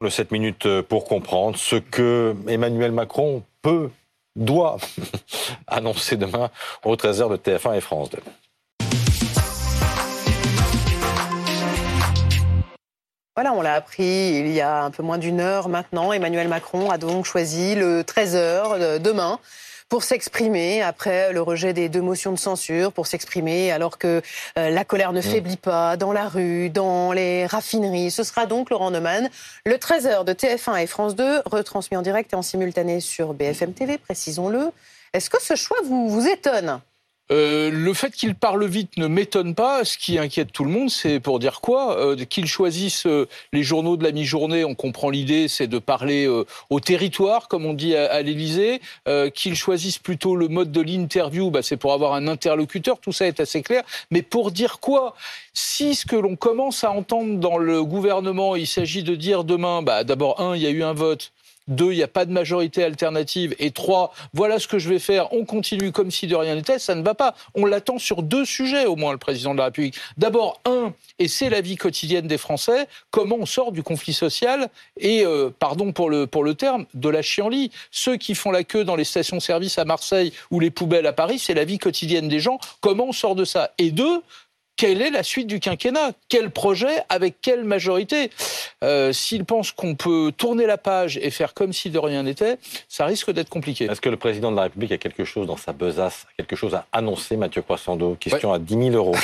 Le 7 minutes pour comprendre ce que Emmanuel Macron peut, doit annoncer demain aux 13h de TF1 et France 2. Voilà, on l'a appris il y a un peu moins d'une heure maintenant. Emmanuel Macron a donc choisi le 13h demain pour s'exprimer après le rejet des deux motions de censure, pour s'exprimer alors que euh, la colère ne mm. faiblit pas dans la rue, dans les raffineries. Ce sera donc Laurent Neumann, le 13h de TF1 et France 2, retransmis en direct et en simultané sur BFM TV, précisons-le. Est-ce que ce choix vous, vous étonne? Euh, le fait qu'il parle vite ne m'étonne pas. Ce qui inquiète tout le monde, c'est pour dire quoi euh, Qu'il choisisse euh, les journaux de la mi-journée, on comprend l'idée, c'est de parler euh, au territoire, comme on dit à, à l'Élysée. Qu'il choisisse plutôt le mode de l'interview, bah, c'est pour avoir un interlocuteur. Tout ça est assez clair. Mais pour dire quoi Si ce que l'on commence à entendre dans le gouvernement, il s'agit de dire demain, bah, d'abord un, il y a eu un vote deux, il n'y a pas de majorité alternative, et trois, voilà ce que je vais faire, on continue comme si de rien n'était, ça ne va pas. On l'attend sur deux sujets, au moins, le président de la République. D'abord, un, et c'est la vie quotidienne des Français, comment on sort du conflit social et, euh, pardon pour le, pour le terme, de la chienlit. Ceux qui font la queue dans les stations-service à Marseille ou les poubelles à Paris, c'est la vie quotidienne des gens. Comment on sort de ça? Et deux, quelle est la suite du quinquennat? Quel projet Avec quelle majorité? Euh, S'il pense qu'on peut tourner la page et faire comme si de rien n'était, ça risque d'être compliqué. Est-ce que le président de la République a quelque chose dans sa besace, quelque chose à annoncer, Mathieu Croissando? Question à 10 000 euros.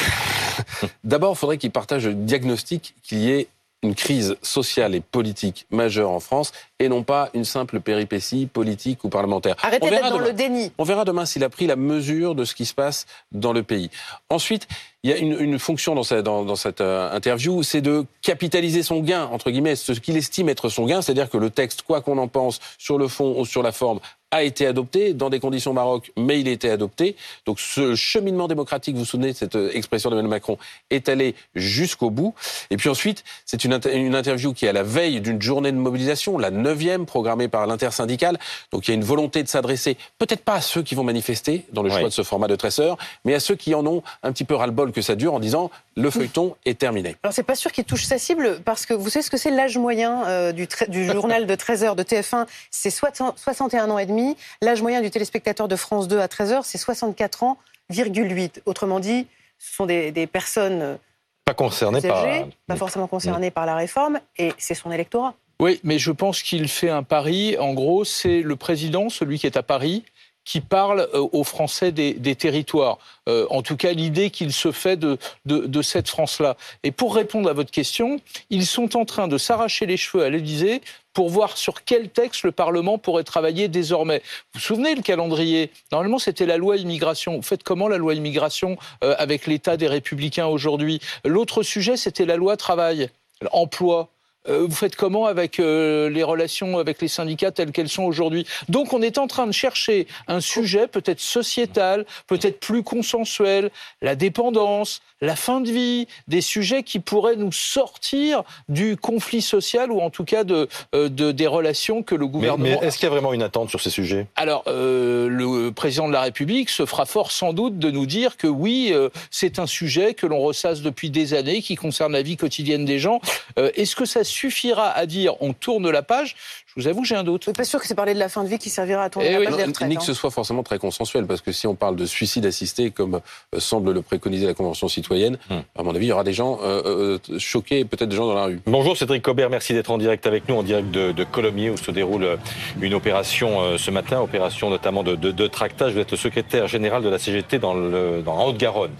D'abord, il faudrait qu'il partage le diagnostic qu'il y ait une crise sociale et politique majeure en France et non pas une simple péripétie politique ou parlementaire. Arrêtez d'être dans le déni. On verra demain s'il a pris la mesure de ce qui se passe dans le pays. Ensuite, il y a une, fonction dans cette, dans, cette euh, interview, c'est de capitaliser son gain, entre guillemets, ce qu'il estime être son gain, c'est-à-dire que le texte, quoi qu'on en pense, sur le fond ou sur la forme, a été adopté dans des conditions baroques, mais il a été adopté. Donc ce cheminement démocratique, vous vous souvenez de cette euh, expression d'Emmanuel Macron, est allé jusqu'au bout. Et puis ensuite, c'est une, une, interview qui est à la veille d'une journée de mobilisation, la neuvième programmée par l'intersyndicale. Donc il y a une volonté de s'adresser, peut-être pas à ceux qui vont manifester dans le choix de ce format de 13 heures, mais à ceux qui en ont un petit peu ras-le-bol que ça dure en disant le feuilleton est terminé. Alors c'est pas sûr qu'il touche sa cible parce que vous savez ce que c'est l'âge moyen euh, du, du, journal de 13 heures de TF1, c'est 61 ans et demi. L'âge moyen du téléspectateur de France 2 à 13h, c'est 64 ans, 8. Autrement dit, ce sont des, personnes euh, pas concernées par... pas forcément concernées par la réforme, et c'est son électorat. Oui, mais je pense qu'il fait un pari. En gros, c'est le président, celui qui est à Paris, qui parle euh, aux Français des, territoires. Euh, en tout cas, l'idée qu'il se fait de, de, cette France-là. Et pour répondre à votre question, ils sont en train de s'arracher les cheveux à l'Élysée pour voir sur quel texte le Parlement pourrait travailler désormais. Vous vous souvenez le calendrier? Normalement, c'était la loi immigration. Vous faites comment la loi immigration euh, avec l'état des républicains aujourd'hui? L'autre sujet, c'était la loi travail, emploi. Euh, vous faites comment avec euh, les relations avec les syndicats telles qu'elles sont aujourd'hui? Donc on est en train de chercher un sujet peut-être sociétal, peut-être plus consensuel, la dépendance, la fin de vie, des sujets qui pourraient nous sortir du conflit social ou en tout cas de, euh, des relations que le gouvernement. Mais, est-ce qu'il y a vraiment une attente sur ces sujets? Alors le président de la République se fera fort sans doute de nous dire que oui, c'est un sujet que l'on ressasse depuis des années, qui concerne la vie quotidienne des gens. est-ce que ça suffira à dire on tourne la page, je vous avoue, j'ai un doute. Je suis pas sûr que c'est parler de la fin de vie qui servira à tourner eh la page des retraites. Ni que ce soit forcément très consensuel, parce que si on parle de suicide assisté, comme euh, semble le préconiser la Convention citoyenne, hmm. à mon avis, il y aura des gens euh, euh, choqués et peut-être des gens dans la rue. Bonjour Cédric Cobert, merci d'être en direct avec nous, en direct de, de Colomiers, où se déroule une opération ce matin, opération notamment de, de, tractage. Vous êtes le secrétaire général de la CGT dans, le, dans Haute-Garonne.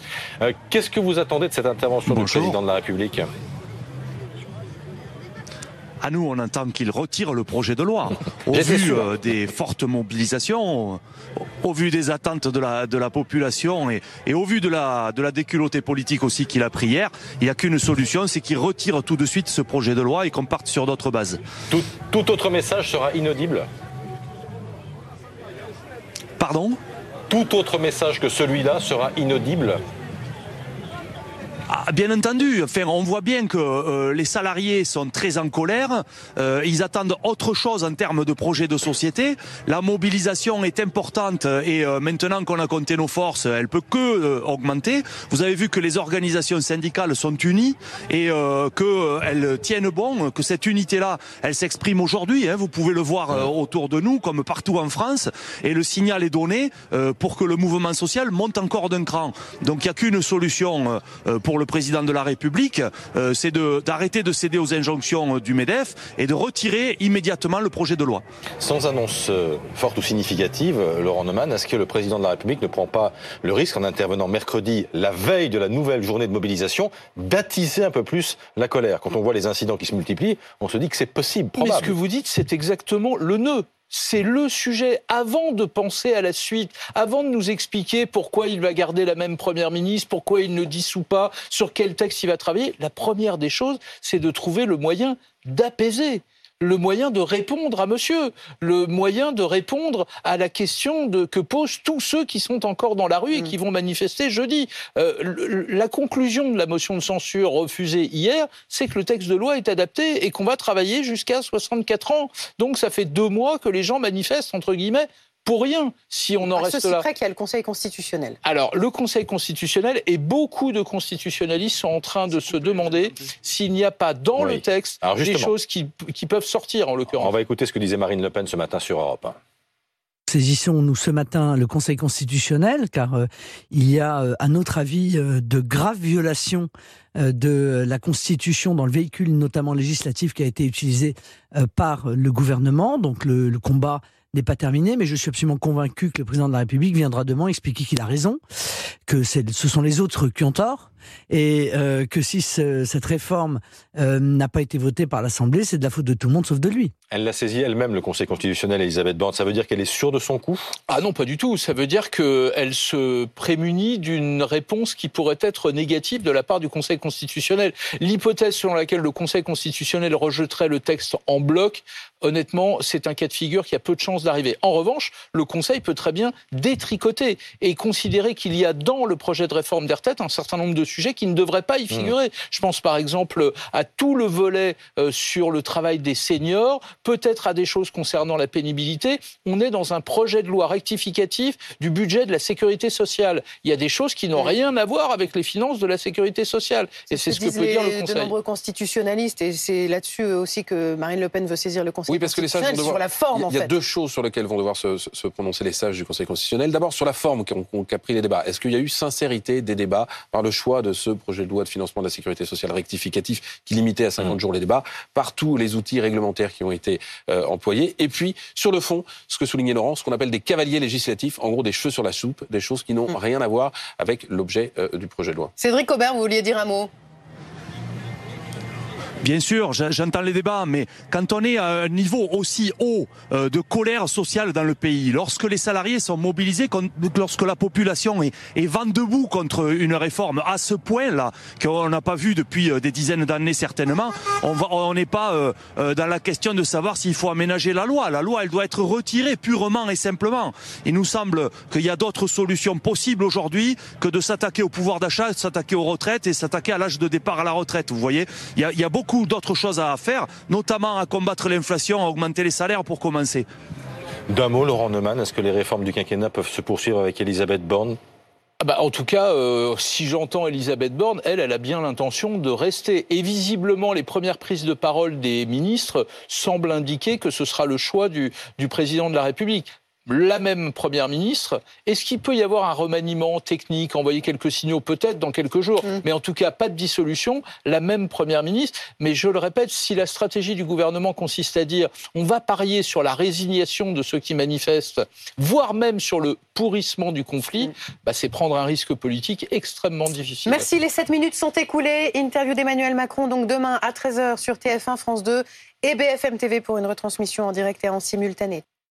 Qu'est-ce que vous attendez de cette intervention du président de la République? À nous, on entend qu'il retire le projet de loi. Au vu euh, des fortes mobilisations, au vu des attentes de la, de la population et, et au vu de la, de la déculottée politique aussi qu'il a pris hier, il n'y a qu'une solution, c'est qu'il retire tout de suite ce projet de loi et qu'on parte sur d'autres bases. Tout, tout autre message sera inaudible Pardon? Tout autre message que celui-là sera inaudible bien entendu. Enfin, on voit bien que euh, les salariés sont très en colère. Euh, ils attendent autre chose en termes de projet de société. La mobilisation est importante et euh, maintenant qu'on a compté nos forces, elle peut que augmenter. Vous avez vu que les organisations syndicales sont unies et qu'elles tiennent bon, que cette unité-là, elle s'exprime aujourd'hui. Hein. Vous pouvez le voir autour de nous, comme partout en France. Et le signal est donné pour que le mouvement social monte encore d'un cran. Donc il n'y a qu'une solution pour le président de la République, euh, c'est d'arrêter de, céder aux injonctions euh, du MEDEF et de retirer immédiatement le projet de loi. Sans annonce euh, forte ou significative, Laurent Neumann, est-ce que le président de la République ne prend pas le risque, en intervenant mercredi, la veille de la nouvelle journée de mobilisation, d'attiser un peu plus la colère? Quand on voit les incidents qui se multiplient, on se dit que c'est possible, probable. Mais ce que vous dites, c'est exactement le nœud c'est le sujet avant de penser à la suite, avant de nous expliquer pourquoi il va garder la même première ministre, pourquoi il ne dissout pas, sur quel texte il va travailler. La première des choses, c'est de trouver le moyen d'apaiser le moyen de répondre à monsieur, le moyen de répondre à la question de, que posent tous ceux qui sont encore dans la rue et mm. qui vont manifester jeudi. Euh, la conclusion de la motion de censure refusée hier, c'est que le texte de loi est adapté et qu'on va travailler jusqu'à 64 ans. Donc ça fait deux mois que les gens manifestent, entre guillemets, pour rien si on en reste ceci là. près qu'il y a le Conseil constitutionnel. Alors, le Conseil constitutionnel et beaucoup de constitutionnalistes sont en train de se demander s'il n'y a pas dans le texte des choses qui, qui, peuvent sortir, en l'occurrence. On va écouter ce que disait Marine Le Pen ce matin sur Europe. Saisissons-nous ce matin le Conseil constitutionnel, car euh, il y a, euh, à notre avis, euh, de graves violations de la Constitution dans le véhicule, notamment législatif, qui a été utilisé par le gouvernement. Donc le, le combat n'est pas terminé, mais je suis absolument convaincu que le président de la République viendra demain expliquer qu'il a raison, que ce sont les autres qui ont tort, et euh, que si cette réforme euh, n'a pas été votée par l'Assemblée, c'est de la faute de tout le monde sauf de lui. Elle l'a saisi elle-même, le Conseil constitutionnel, Elisabeth Borne. Ça veut dire qu'elle est sûre de son coup? Ah non, pas du tout. Ça veut dire qu'elle se prémunit d'une réponse qui pourrait être négative de la part du Conseil constitutionnel. L'hypothèse selon laquelle le Conseil constitutionnel rejetterait le texte en bloc, honnêtement, c'est un cas de figure qui a peu de chances d'arriver. En revanche, le Conseil peut très bien détricoter et considérer qu'il y a dans le projet de réforme des retraites un certain nombre de sujets qui ne devraient pas y mmh. figurer. Je pense par exemple à tout le volet euh, sur le travail des seniors, peut-être à des choses concernant la pénibilité. On est dans un projet de loi rectificatif du budget de la sécurité sociale. Il y a des choses qui n'ont mmh. rien à voir avec les finances de la sécurité sociale. Et c'est ce que, peut dire le Conseil. De nombreux constitutionnalistes, et c'est là-dessus aussi que Marine Le Pen veut saisir le Conseil oui, parce que les sages vont devoir... sur la forme. Il y a, deux choses sur lesquelles vont devoir se, se prononcer les sages du Conseil constitutionnel. D'abord sur la forme qu'a pris les débats. Est-ce qu'il y a eu sincérité des débats par le choix de ce projet de loi de financement de la sécurité sociale rectificatif qui limitait à 50 mmh. jours les débats, par tous les outils réglementaires qui ont été euh, employés, et puis sur le fond, ce que soulignait Laurent, ce qu'on appelle des cavaliers législatifs, en gros des cheveux sur la soupe, des choses qui n'ont mmh. rien à voir avec l'objet euh, du projet de loi. Cédric Aubert, vous vouliez dire un mot? Bien sûr, j'entends les débats, mais quand on est à un niveau aussi haut euh, de colère sociale dans le pays, lorsque les salariés sont mobilisés, lorsque la population est, vent debout contre une réforme à ce point-là, qu'on n'a pas vu depuis euh, des dizaines d'années certainement, on n'est pas euh, dans la question de savoir s'il faut aménager la loi. La loi, elle doit être retirée purement et simplement. Il nous semble qu'il y a d'autres solutions possibles aujourd'hui que de s'attaquer au pouvoir d'achat, s'attaquer aux retraites et s'attaquer à l'âge de départ à la retraite. Vous voyez, il y a, il y a beaucoup d'autres choses à faire, notamment à combattre l'inflation, à augmenter les salaires pour commencer. D'un mot, Laurent Neumann, est-ce que les réformes du quinquennat peuvent se poursuivre avec Elisabeth Borne? Ah bah, en tout cas, euh, si j'entends Elisabeth Borne, elle, elle a bien l'intention de rester. Et visiblement, les premières prises de parole des ministres semblent indiquer que ce sera le choix du, du président de la République la même première ministre. Est-ce qu'il peut y avoir un remaniement technique, envoyer quelques signaux peut-être dans quelques jours, mm. mais en tout cas pas de dissolution, la même première ministre. Mais je le répète, si la stratégie du gouvernement consiste à dire on va parier sur la résignation de ceux qui manifestent, voire même sur le pourrissement du conflit, mm. bah, c'est prendre un risque politique extrêmement difficile. Merci, les 7 minutes sont écoulées. Interview d'Emmanuel Macron, donc demain à 13h sur TF1, France 2 et BFM TV pour une retransmission en direct et en simultané.